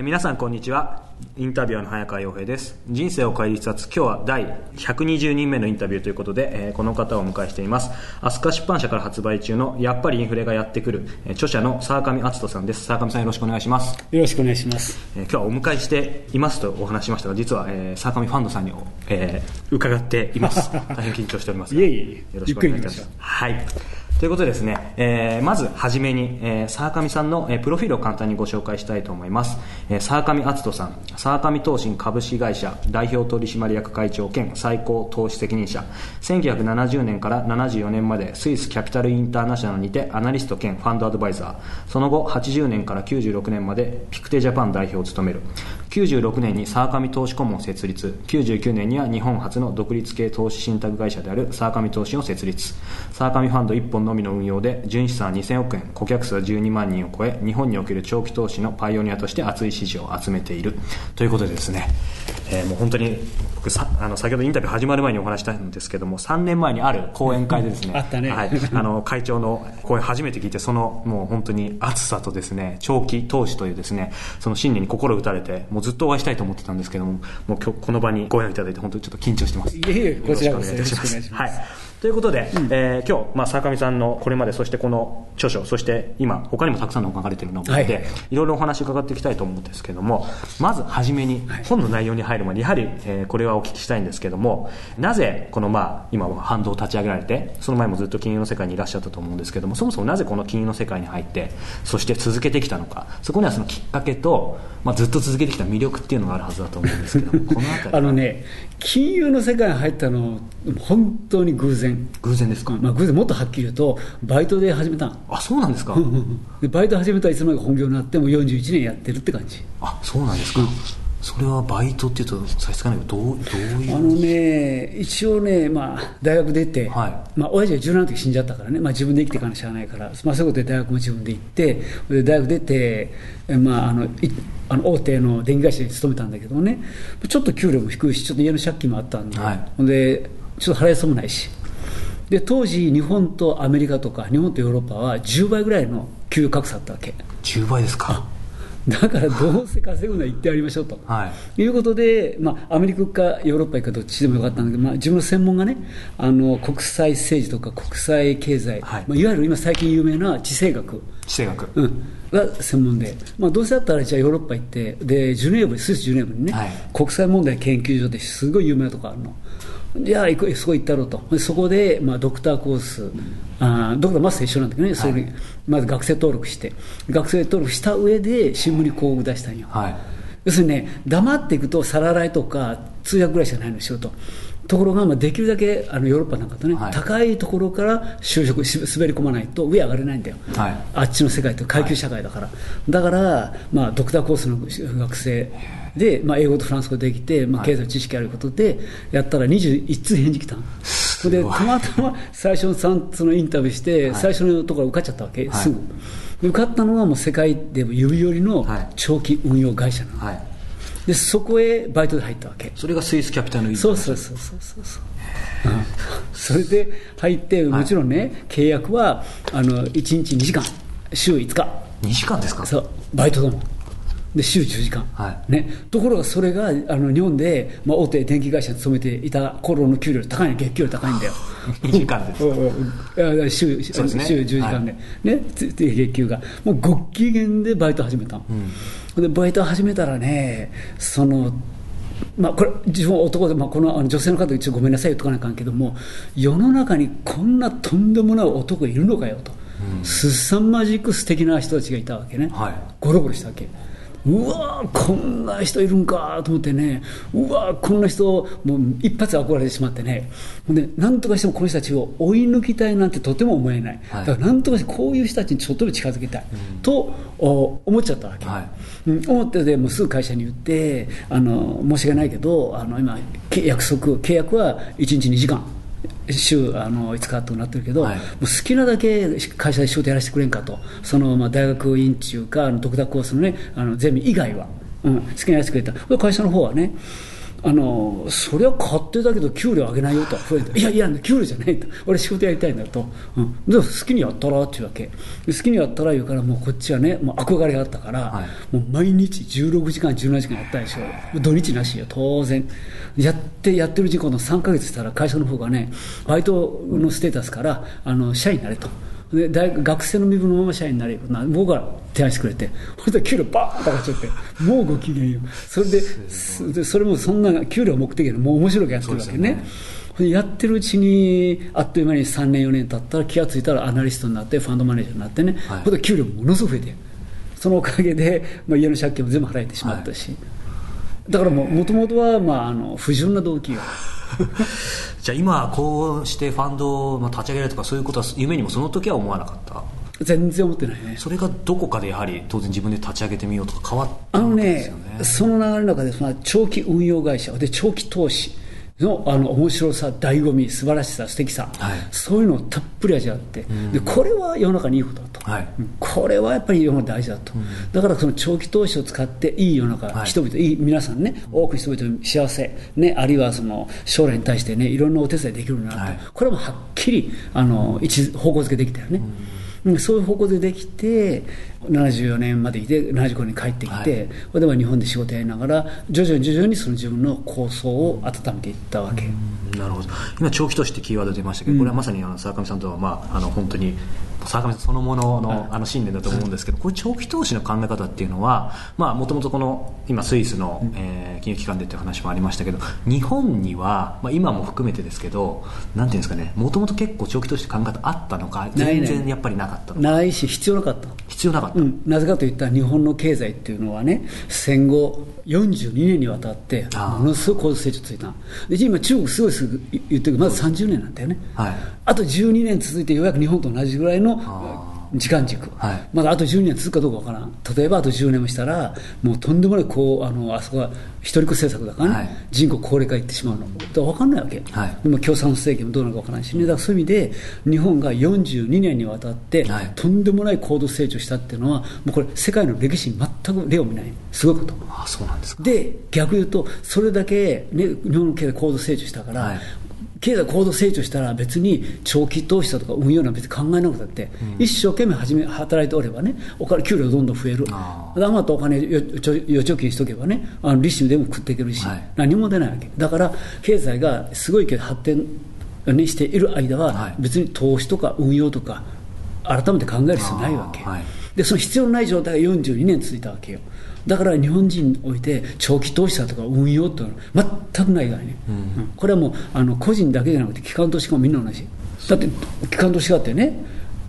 皆さんこんにちは。インタビュアーの早川洋平です。人生を変える一冊。今日は第120人目のインタビューということで、えー、この方をお迎えしています。飛鳥出版社から発売中のやっぱりインフレがやってくる、えー、著者の沢上篤人さんです。沢上さんよろしくお願いします。よろしくお願いします、えー、今日はお迎えしていますとお話しましたが実は、えー、沢上ファンドさんに、えー、伺っています。大変緊張しておりますいえいえよろしくお願いいたします。はいということでですね、えー、まずはじめに、えー、沢上さんの、えー、プロフィールを簡単にご紹介したいと思います、えー、沢上篤人さん沢上投信株式会社代表取締役会長兼最高投資責任者。1970年から74年までスイスキャピタルインターナショナルにてアナリスト兼ファンドアドバイザー。その後80年から96年までピクテジャパン代表を務める。96年に沢上投資顧問を設立。99年には日本初の独立系投資信託会社である沢上投資を設立。沢上ファンド1本のみの運用で純資産2000億円顧客数は12万人を超え日本における長期投資のパイオニアとして熱い支持を集めている。ということでですね、えー、もう本当に僕さあの先ほどインタビュー始まる前にお話したんですけども3年前にある講演会でですねはい、あの会長の講演初めて聞いてそのもう本当に熱さとですね長期投資というですねその信念に心打たれてもうずっとお会いしたいと思ってたんですけども、もう今日この場にご縁いただいて、本当にちょっと緊張してます。いえいえ、こちらこそよろしくお願いします。はい。ということで、うん、えー、今日、まあ、坂上さんのこれまで、そしてこの著書、そして今、他にもたくさんの本書かれているので、はい、いろいろお話伺っていきたいと思うんですけども、まずはじめに、本の内容に入る前に、やはり、えー、これはお聞きしたいんですけども、なぜ、このまあ、今、反動を立ち上げられて、その前もずっと金融の世界にいらっしゃったと思うんですけども、そもそもなぜこの金融の世界に入って、そして続けてきたのか、そこにはそのきっかけと、まあ、ずっと続けてきた魅力っていうのがあるはずだと思うんですけども、このあのね、金融の世界に入ったの、本当に偶然。偶然ですか、まあ、偶然もっとはっきり言うと、バイトで始めたあ、そうなんですか？でバイト始めたらいつの間にか本業になって、もう41年やってるって感じ。あ、そうなんですか。うん。それはバイトっていうと差し支えないけどどうどういう？あのね一応ね、まあ、大学出て、はい、まあ親父が17の時死んじゃったからね、まあ、自分で生きていかなしゃあないから、まあ、そういうことで大学も自分で行ってで大学出て、まあ、あのあの大手の電気会社に勤めたんだけどね。ちょっと給料も低いしちょっと家の借金もあったんで,、はい、でちょっと払いそうもないしで当時日本とアメリカとか日本とヨーロッパは10倍ぐらいの給与格差あったわけ。10倍ですか？だからどうせ稼ぐのは言ってやりましょうと、はい、いうことで、まあ、アメリカかヨーロッパかどっちでもよかったんだけど、まあ、自分の専門がねあの国際政治とか国際経済、はい、まあ、いわゆる今最近有名な地政学。地政学、うん、が専門で、まあ、どうせだったらじゃあヨーロッパ行ってでジュネーブスイスジュネーブにね、はい、国際問題研究所ですごい有名なとこあるのじゃあ行くそこ行ったろうとそこで、まあ、ドクターコース、あドクターマスター一緒なんだけどね、それまず学生登録して。学生登録した上で新聞に広告出したんよ、はい、要するにね黙っていくと皿洗いとか通訳ぐらいしかないの仕事ところが、まあ、できるだけあのヨーロッパなんかとね、はい、高いところから就職滑り込まないと上上がれないんだよ、はい、あっちの世界って階級社会だから、はい、だから、まあ、ドクターコースの学生で、まあ、英語とフランス語できて、まあ、経済知識あることでやったら21通返事来たでたまたま最初のそのインタビューして、最初のところ受かっちゃったわけ、すぐ。受かったのはもう世界でも指折りの長期運用会社なの、はいでそこへバイトで入ったわけ。それがスイスキャピタルのそうそうそうそうそうそう、うん、それで入ってもちろんね、はい、契約はあの1日2時間。週5日。2時間ですか？そう。バイトだもんで週10時間、はい。ね、ところがそれがあの日本で、まあ、大手電気会社に勤めていた頃の給料高いの月給より高いんだよ。2時間です週週、ね、週10時間で、はい、ね、月給が。もうご機嫌でバイト始めた、うん、でバイト始めたらねそのまあ、これ自分は男で、まあ、この女性の方一応ごめんなさい言っとかないかんけども世の中にこんなとんでもない男いるのかよと、うん、すさまじく素敵な人たちがいたわけね、はい、ゴロゴロしたわけうわこんな人いるんかと思ってね、うわこんな人、もう一発憧れてしまってね、でなんとかしてもこの人たちを追い抜きたいなんてとても思えない、はい、だからなんとかしてこういう人たちにちょっとでも近づきたい、うん、と思っちゃったわけ、はい、うん、思ってでもうすぐ会社に言って、あの申し訳ないけど、あの今、約束、契約は1日2時間。週あの5日となってるけど、はい、もう好きなだけ会社で仕事やらせてくれんかと、そのまあ大学院中か、ドクターコースのね、あのゼミ以外は、うん、好きなやらせてくれた、会社の方はね、あのそれは勝手だけど給料上げないよと。増えて。いやいや給料じゃないと。俺仕事やりたいんだと、うん、で好きにやったらっていうわけ好きにやったら言うからもうこっちはねもう憧れがあったから、はい、もう毎日16時間17時間やったでしょ。土日なしよ当然。やってやってる時間の3か月したら会社の方がねバイトのステータスからあの社員になれと。で大学生の身分のまま社員になれるな僕が提案してくれてそれで給料バーンと上がっちゃってもうご機嫌よ。それでそれもそんな給料目的でもう面白くやってるわけね。やってるうちにあっという間に3年4年経ったら気が付いたらアナリストになってファンドマネージャーになってね、はい、で給料ものすごく増えてそのおかげで、まあ、家の借金も全部払えてしまったし、はい、だからもともとは、まあ、あの不純な動機が じゃあ今こうしてファンドを立ち上げるとかそういうことは夢にもその時は思わなかった？全然思ってないね。それがどこかでやはり当然自分で立ち上げてみようとか変わったんですよね。あのねその流れの中でその長期運用会社で長期投資のあの面白さ、醍醐味、素晴らしさ、素敵さ、はい、そういうのをたっぷり味わって、でこれは世の中にいいことだと、はい、これはやっぱり世の中大事だと、だからその長期投資を使って、いい世の中、はい、人々、いい皆さんね、多くの人々の幸せ、ね、あるいはその将来に対してね、いろんなお手伝いできるなると、これもはっきりあの一方向づけできたよね。うん、そういう方向でできて、74年までいて、75年帰ってきて、はい、では日本で仕事やりながら、徐々に徐々にその自分の構想を温めていったわけ。なるほど。今、長期投資ってキーワード出ましたけど、これはまさにあの沢上さんとは、まあ、あの本当に沢上さんそのもののあの信念だと思うんですけど、これ長期投資の考え方っていうのはもともとこの今スイスの、えー、金融機関でっていう話もありましたけど日本には、まあ、今も含めてですけどなんていうんですかねもともと結構長期投資考え方あったのか全然やっぱりなかったないし必要なかった。必要なかった、うん、なぜかといったら日本の経済っていうのはね戦後42年にわたってものすごい高度成長ついた。で今中国すごいすぐ言ってるけどまず30年なんだよね、はい、あと12年続いてようやく日本と同じぐらいの時間軸、はい、まだあと10年続くかどうかわからん、例えばあと10年もしたら、もうとんでもないこうあのあそこは一人っ子政策だからね、はい、人口高齢化いってしまうの、分かんないわけ、はい、でも共産政権もどうなるか分からないしね、だからそういう意味で、日本が42年にわたって、とんでもない高度成長したっていうのは、もうこれ、世界の歴史に全く例を見ない、すごいこと。あそうなんですで、逆言うと、それだけ、ね、日本の経済高度成長したから、経済高度成長したら別に長期投資だとか運用なんて別に考えなくたって、うん、一生懸命始め働いておればねお金給料どんどん増える。余ったお金預貯金しとけばねあの利子でも食っていけるし、はい、何も出ないわけ。だから経済がすごいけど発展にしている間は別に投資とか運用とか改めて考える必要ないわけ、はい、でその必要のない状態が42年続いたわけよだから日本人において長期投資だとか運用っていうのは全くないからね、うん、これはもうあの個人だけじゃなくて機関投資家もみんな同じだって機関投資家ってね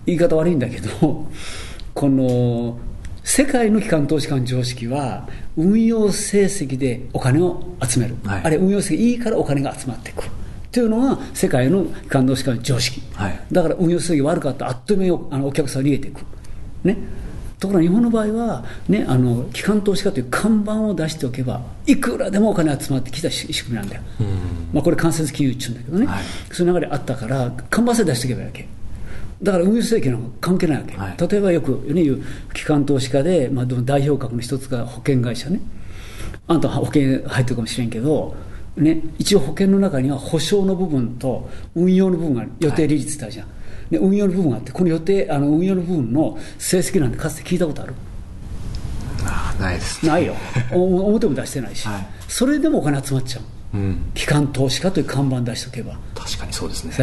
言い方悪いんだけど この世界の機関投資家の常識は運用成績でお金を集める、はい、あれ運用成績いいからお金が集まっていくというのが世界の機関投資家の常識、はい、だから運用成績悪かったらあっという間にあのお客さん逃げていく。ねところが日本の場合は、ね、あの機関投資家という看板を出しておけば、いくらでもお金集まってきた仕組みなんだよ、まあ、これ、間接金融っていうんだけどね、はい、そういう流れあったから、看板さえ出しておけばいいわけ。だから運輸政権は関係ないわけ、はい、例えばよく、ね、言う機関投資家で、まあ、代表格の一つが保険会社ね、あんた保険入ってるかもしれんけど、ね、一応保険の中には保証の部分と運用の部分が予定利率ってあるじゃん。はいで運用の部分があってこの予定あの運用の部分の成績なんてかつて聞いたことある。あないですないよ。表も出してないし、はい、それでもお金集まっちゃう、うん、機関投資家という看板出しておけば。確かにそうですね。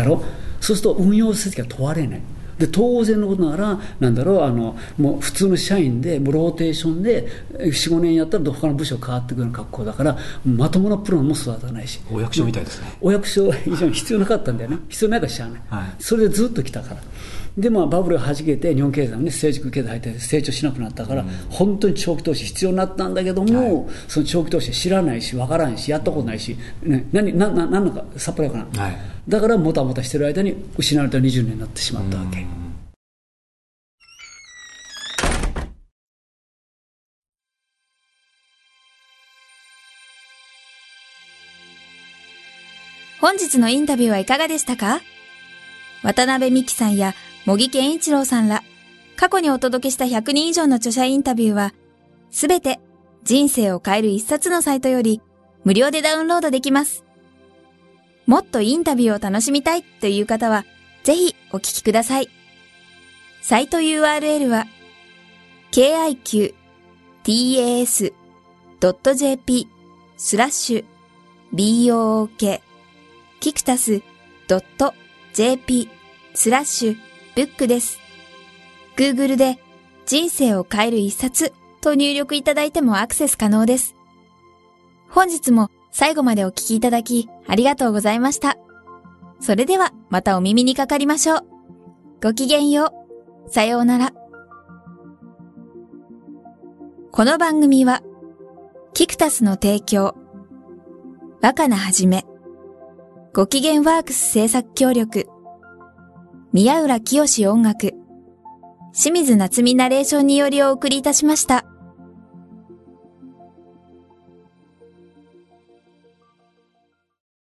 そうすると運用成績が問われないで当然のことながら、なんだろうあのもう普通の社員で、ローテーションで4、5年やったら他の部署変わってくるような格好だから、まともなプロも育たないし、お役所みたいですね。お役所以上に必要なかったんだよね、必要ないからしゃあない、はい、それでずっと来たから。で、まあ、バブルがはじけて、日本経済もね、成熟経済入って成長しなくなったから、うん、本当に長期投資必要になったんだけども、はい、その長期投資知らないし、わからんし、やったことないし、ね、何、な、な、なんのか、さっぱりわからん。はい、だから、もたもたしてる間に失われた20年になってしまったわけ。本日のインタビューはいかがでしたか？渡辺美希さんや茂木健一郎さんら、過去にお届けした100人以上の著者インタビューは、すべて人生を変える一冊のサイトより無料でダウンロードできます。もっとインタビューを楽しみたいという方は、ぜひお聞きください。サイト URL は、kiqtas.jp スラッシュ book キクタス .jp スラッシュブックです。Google で人生を変える一冊と入力いただいてもアクセス可能です。本日も最後までお聞きいただきありがとうございました。それではまたお耳にかかりましょう。ごきげんよう。さようなら。この番組は、キクタスの提供、若菜はじめ、ご機嫌ワークス制作協力、宮浦清志音楽、清水夏美ナレーションによりお送りいたしました。